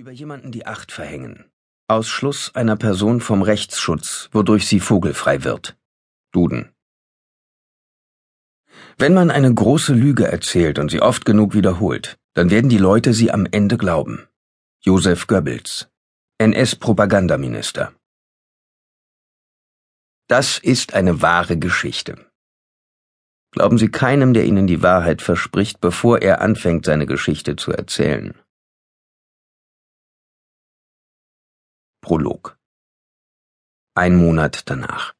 Über jemanden die Acht verhängen. Ausschluss einer Person vom Rechtsschutz, wodurch sie vogelfrei wird. Duden. Wenn man eine große Lüge erzählt und sie oft genug wiederholt, dann werden die Leute sie am Ende glauben. Josef Goebbels, NS-Propagandaminister. Das ist eine wahre Geschichte. Glauben Sie keinem, der Ihnen die Wahrheit verspricht, bevor er anfängt, seine Geschichte zu erzählen. Prolog Ein Monat danach.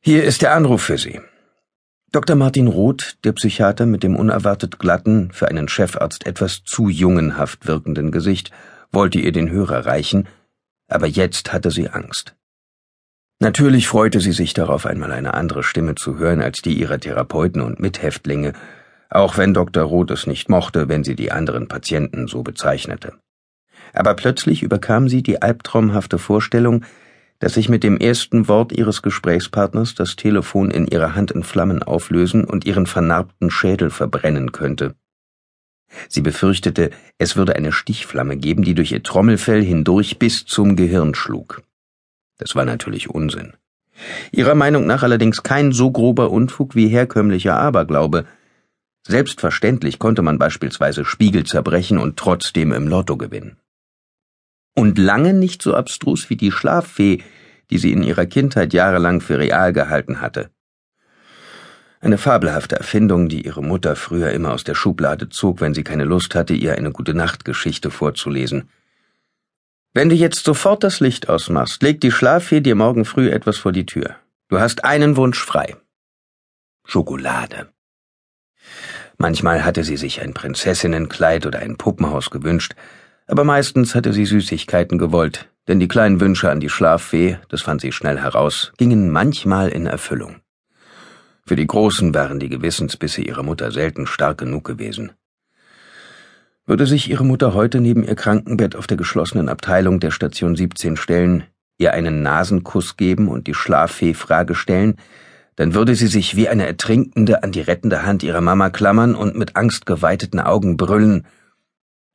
Hier ist der Anruf für Sie. Dr. Martin Roth, der Psychiater mit dem unerwartet glatten, für einen Chefarzt etwas zu jungenhaft wirkenden Gesicht, wollte ihr den Hörer reichen, aber jetzt hatte sie Angst. Natürlich freute sie sich darauf, einmal eine andere Stimme zu hören als die ihrer Therapeuten und Mithäftlinge, auch wenn Dr. Roth es nicht mochte, wenn sie die anderen Patienten so bezeichnete aber plötzlich überkam sie die albtraumhafte Vorstellung, dass sich mit dem ersten Wort ihres Gesprächspartners das Telefon in ihrer Hand in Flammen auflösen und ihren vernarbten Schädel verbrennen könnte. Sie befürchtete, es würde eine Stichflamme geben, die durch ihr Trommelfell hindurch bis zum Gehirn schlug. Das war natürlich Unsinn. Ihrer Meinung nach allerdings kein so grober Unfug wie herkömmlicher Aberglaube. Selbstverständlich konnte man beispielsweise Spiegel zerbrechen und trotzdem im Lotto gewinnen und lange nicht so abstrus wie die Schlaffee, die sie in ihrer Kindheit jahrelang für real gehalten hatte. Eine fabelhafte Erfindung, die ihre Mutter früher immer aus der Schublade zog, wenn sie keine Lust hatte, ihr eine gute Nachtgeschichte vorzulesen. Wenn du jetzt sofort das Licht ausmachst, legt die Schlaffee dir morgen früh etwas vor die Tür. Du hast einen Wunsch frei. Schokolade. Manchmal hatte sie sich ein Prinzessinnenkleid oder ein Puppenhaus gewünscht, aber meistens hatte sie Süßigkeiten gewollt, denn die kleinen Wünsche an die Schlaffee, das fand sie schnell heraus, gingen manchmal in Erfüllung. Für die Großen waren die Gewissensbisse ihrer Mutter selten stark genug gewesen. Würde sich ihre Mutter heute neben ihr Krankenbett auf der geschlossenen Abteilung der Station 17 stellen, ihr einen Nasenkuss geben und die Schlaffee Frage stellen, dann würde sie sich wie eine Ertrinkende an die rettende Hand ihrer Mama klammern und mit angstgeweiteten Augen brüllen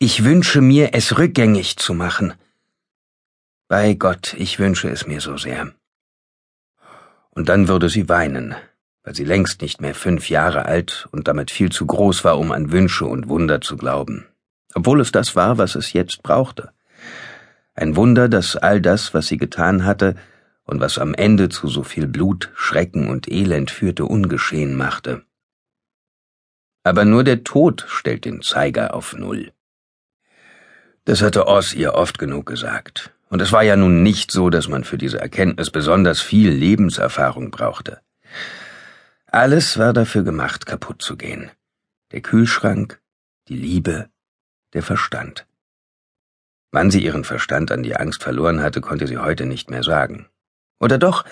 ich wünsche mir, es rückgängig zu machen. Bei Gott, ich wünsche es mir so sehr. Und dann würde sie weinen, weil sie längst nicht mehr fünf Jahre alt und damit viel zu groß war, um an Wünsche und Wunder zu glauben, obwohl es das war, was es jetzt brauchte. Ein Wunder, das all das, was sie getan hatte und was am Ende zu so viel Blut, Schrecken und Elend führte, ungeschehen machte. Aber nur der Tod stellt den Zeiger auf Null. Das hatte Oz ihr oft genug gesagt. Und es war ja nun nicht so, dass man für diese Erkenntnis besonders viel Lebenserfahrung brauchte. Alles war dafür gemacht, kaputt zu gehen. Der Kühlschrank, die Liebe, der Verstand. Wann sie ihren Verstand an die Angst verloren hatte, konnte sie heute nicht mehr sagen. Oder doch,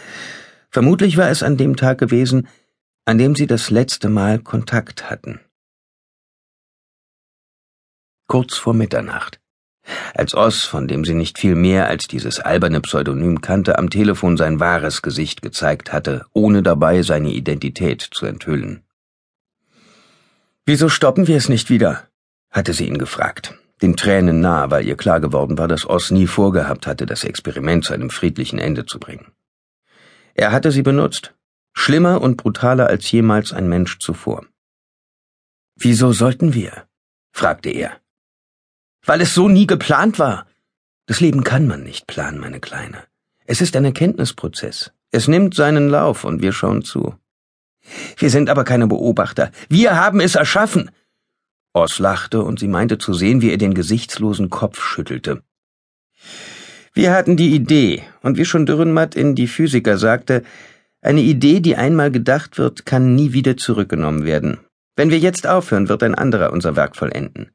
vermutlich war es an dem Tag gewesen, an dem sie das letzte Mal Kontakt hatten. Kurz vor Mitternacht. Als Oss, von dem sie nicht viel mehr als dieses alberne Pseudonym kannte, am Telefon sein wahres Gesicht gezeigt hatte, ohne dabei seine Identität zu enthüllen. Wieso stoppen wir es nicht wieder? hatte sie ihn gefragt, den Tränen nahe, weil ihr klar geworden war, dass Oss nie vorgehabt hatte, das Experiment zu einem friedlichen Ende zu bringen. Er hatte sie benutzt, schlimmer und brutaler als jemals ein Mensch zuvor. Wieso sollten wir? fragte er weil es so nie geplant war. Das Leben kann man nicht planen, meine Kleine. Es ist ein Erkenntnisprozess. Es nimmt seinen Lauf und wir schauen zu. Wir sind aber keine Beobachter. Wir haben es erschaffen. Oz lachte und sie meinte zu sehen, wie er den gesichtslosen Kopf schüttelte. Wir hatten die Idee, und wie schon Dürrenmatt in Die Physiker sagte, eine Idee, die einmal gedacht wird, kann nie wieder zurückgenommen werden. Wenn wir jetzt aufhören, wird ein anderer unser Werk vollenden.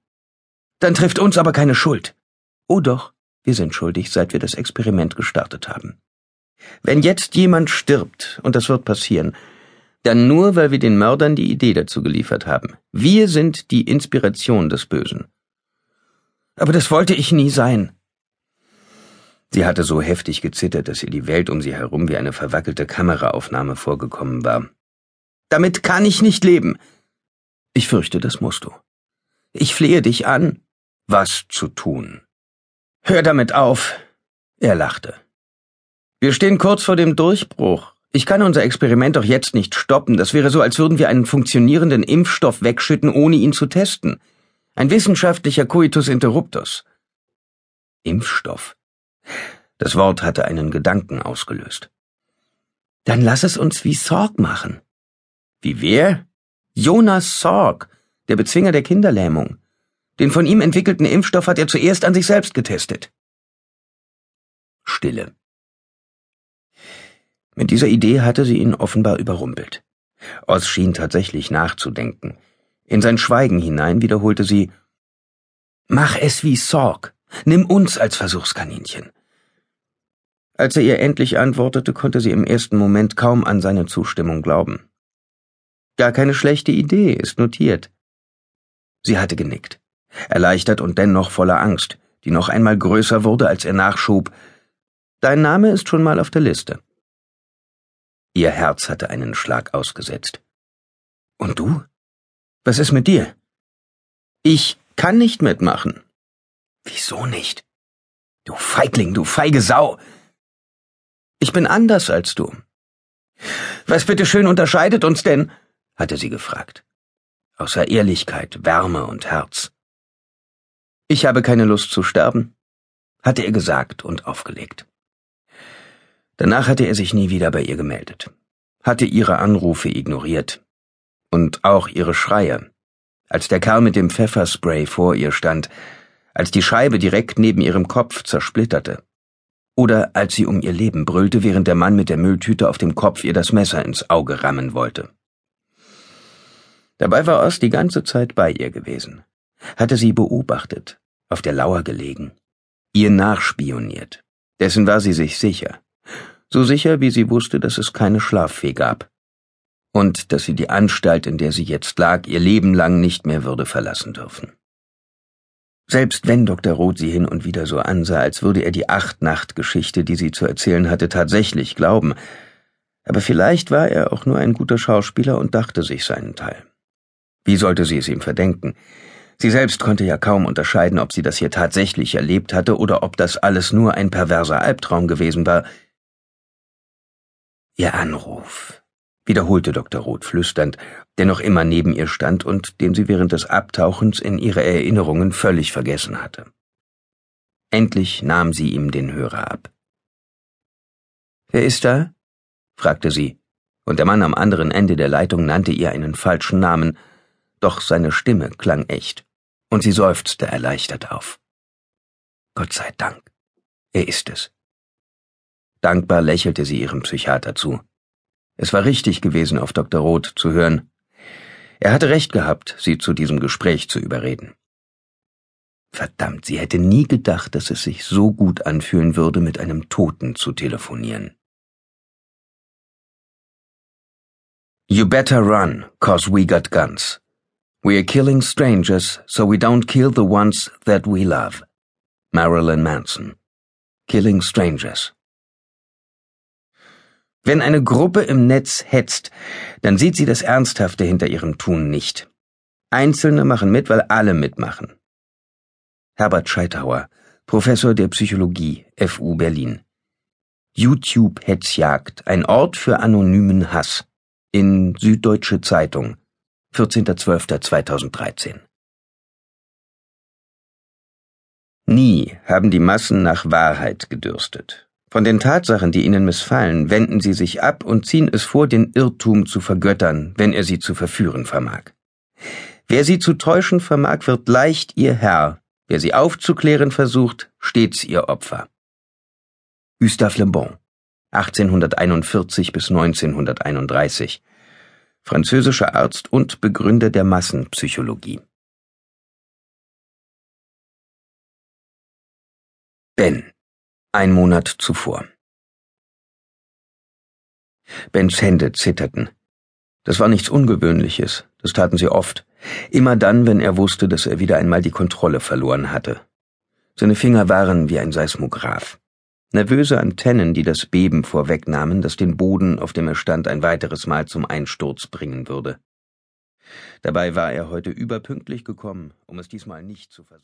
Dann trifft uns aber keine Schuld. Oh doch, wir sind schuldig, seit wir das Experiment gestartet haben. Wenn jetzt jemand stirbt, und das wird passieren, dann nur, weil wir den Mördern die Idee dazu geliefert haben. Wir sind die Inspiration des Bösen. Aber das wollte ich nie sein. Sie hatte so heftig gezittert, dass ihr die Welt um sie herum wie eine verwackelte Kameraaufnahme vorgekommen war. Damit kann ich nicht leben. Ich fürchte, das musst du. Ich flehe dich an. Was zu tun. Hör damit auf. Er lachte. Wir stehen kurz vor dem Durchbruch. Ich kann unser Experiment doch jetzt nicht stoppen. Das wäre so, als würden wir einen funktionierenden Impfstoff wegschütten, ohne ihn zu testen. Ein wissenschaftlicher Coitus interruptus. Impfstoff. Das Wort hatte einen Gedanken ausgelöst. Dann lass es uns wie Sorg machen. Wie wer? Jonas Sorg, der Bezwinger der Kinderlähmung. Den von ihm entwickelten Impfstoff hat er zuerst an sich selbst getestet. Stille. Mit dieser Idee hatte sie ihn offenbar überrumpelt. Oz schien tatsächlich nachzudenken. In sein Schweigen hinein wiederholte sie Mach es wie Sorg. Nimm uns als Versuchskaninchen. Als er ihr endlich antwortete, konnte sie im ersten Moment kaum an seine Zustimmung glauben. Gar keine schlechte Idee, ist notiert. Sie hatte genickt, erleichtert und dennoch voller Angst, die noch einmal größer wurde, als er nachschob. Dein Name ist schon mal auf der Liste. Ihr Herz hatte einen Schlag ausgesetzt. Und du? Was ist mit dir? Ich kann nicht mitmachen. Wieso nicht? Du Feigling, du feige Sau. Ich bin anders als du. Was bitteschön unterscheidet uns denn? hatte sie gefragt. Außer Ehrlichkeit, Wärme und Herz. Ich habe keine Lust zu sterben, hatte er gesagt und aufgelegt. Danach hatte er sich nie wieder bei ihr gemeldet, hatte ihre Anrufe ignoriert und auch ihre Schreie, als der Kerl mit dem Pfefferspray vor ihr stand, als die Scheibe direkt neben ihrem Kopf zersplitterte, oder als sie um ihr Leben brüllte, während der Mann mit der Mülltüte auf dem Kopf ihr das Messer ins Auge rammen wollte. Dabei war Oz die ganze Zeit bei ihr gewesen, hatte sie beobachtet, auf der Lauer gelegen, ihr nachspioniert, dessen war sie sich sicher so sicher wie sie wusste, dass es keine Schlaffee gab und dass sie die Anstalt, in der sie jetzt lag, ihr Leben lang nicht mehr würde verlassen dürfen. Selbst wenn Dr. Roth sie hin und wieder so ansah, als würde er die Acht-Nacht-Geschichte, die sie zu erzählen hatte, tatsächlich glauben, aber vielleicht war er auch nur ein guter Schauspieler und dachte sich seinen Teil. Wie sollte sie es ihm verdenken? Sie selbst konnte ja kaum unterscheiden, ob sie das hier tatsächlich erlebt hatte oder ob das alles nur ein perverser Albtraum gewesen war, Ihr Anruf, wiederholte Dr. Roth flüsternd, der noch immer neben ihr stand und den sie während des Abtauchens in ihre Erinnerungen völlig vergessen hatte. Endlich nahm sie ihm den Hörer ab. Wer ist da? fragte sie, und der Mann am anderen Ende der Leitung nannte ihr einen falschen Namen, doch seine Stimme klang echt, und sie seufzte erleichtert auf. Gott sei Dank, er ist es. Dankbar lächelte sie ihrem Psychiater zu. Es war richtig gewesen, auf Dr. Roth zu hören. Er hatte recht gehabt, sie zu diesem Gespräch zu überreden. Verdammt, sie hätte nie gedacht, dass es sich so gut anfühlen würde, mit einem Toten zu telefonieren. You better run, cause we got guns. We're killing strangers, so we don't kill the ones that we love. Marilyn Manson. Killing strangers. Wenn eine Gruppe im Netz hetzt, dann sieht sie das Ernsthafte hinter ihrem Tun nicht. Einzelne machen mit, weil alle mitmachen. Herbert Scheithauer, Professor der Psychologie, FU Berlin. YouTube-Hetzjagd, ein Ort für anonymen Hass. In Süddeutsche Zeitung, 14.12.2013. Nie haben die Massen nach Wahrheit gedürstet. Von den Tatsachen, die ihnen missfallen, wenden sie sich ab und ziehen es vor, den Irrtum zu vergöttern, wenn er sie zu verführen vermag. Wer sie zu täuschen vermag, wird leicht ihr Herr, wer sie aufzuklären versucht, stets ihr Opfer. Gustave Le Bon, 1841 bis 1931, französischer Arzt und Begründer der Massenpsychologie. Ben ein Monat zuvor. Bens Hände zitterten. Das war nichts Ungewöhnliches, das taten sie oft, immer dann, wenn er wusste, dass er wieder einmal die Kontrolle verloren hatte. Seine Finger waren wie ein Seismograph. Nervöse Antennen, die das Beben vorwegnahmen, das den Boden, auf dem er stand, ein weiteres Mal zum Einsturz bringen würde. Dabei war er heute überpünktlich gekommen, um es diesmal nicht zu versuchen.